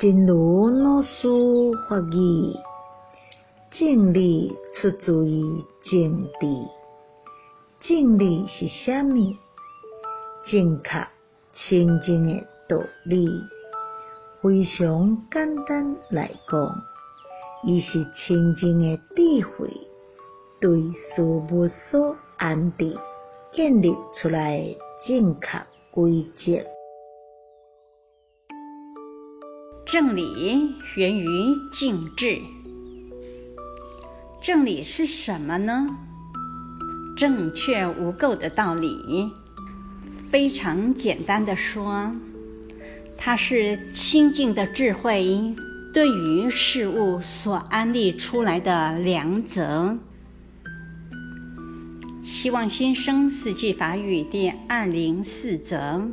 真如老师法语，正理出自于净谛。正理是啥物？正确清净的道理，非常简单来讲，伊是清净的智慧，对事物所安置、建立出来的正确规则。正理源于静智。正理是什么呢？正确无垢的道理。非常简单的说，它是清净的智慧对于事物所安立出来的良则。希望新生四季法语第二零四则。